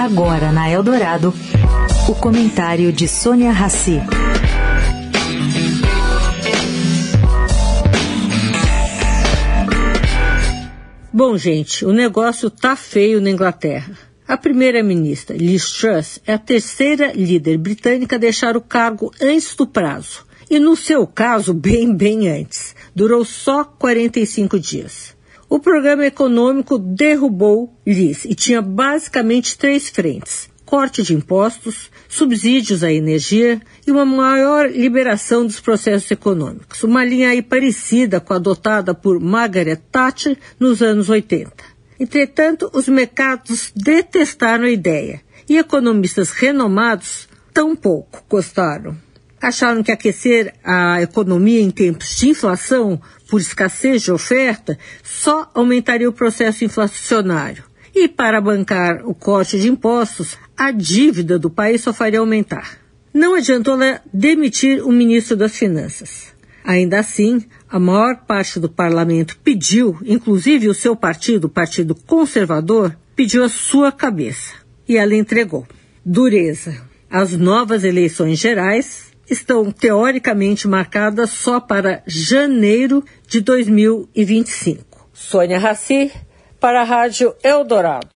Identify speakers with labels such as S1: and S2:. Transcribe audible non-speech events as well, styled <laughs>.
S1: Agora na Eldorado, o comentário de Sônia Rassi.
S2: Bom, gente, o negócio tá feio na Inglaterra. A primeira-ministra Liz Truss é a terceira líder britânica a deixar o cargo antes do prazo. E no seu caso, <laughs> bem, bem antes. Durou só 45 dias. O programa econômico derrubou Liz e tinha basicamente três frentes: corte de impostos, subsídios à energia e uma maior liberação dos processos econômicos. Uma linha aí parecida com a adotada por Margaret Thatcher nos anos 80. Entretanto, os mercados detestaram a ideia e economistas renomados tampouco gostaram acharam que aquecer a economia em tempos de inflação, por escassez de oferta, só aumentaria o processo inflacionário. E para bancar o corte de impostos, a dívida do país só faria aumentar. Não adiantou demitir o ministro das Finanças. Ainda assim, a maior parte do parlamento pediu, inclusive o seu partido, o Partido Conservador, pediu a sua cabeça. E ela entregou. Dureza. As novas eleições gerais estão teoricamente marcadas só para janeiro de 2025. Sônia Raci, para a Rádio Eldorado.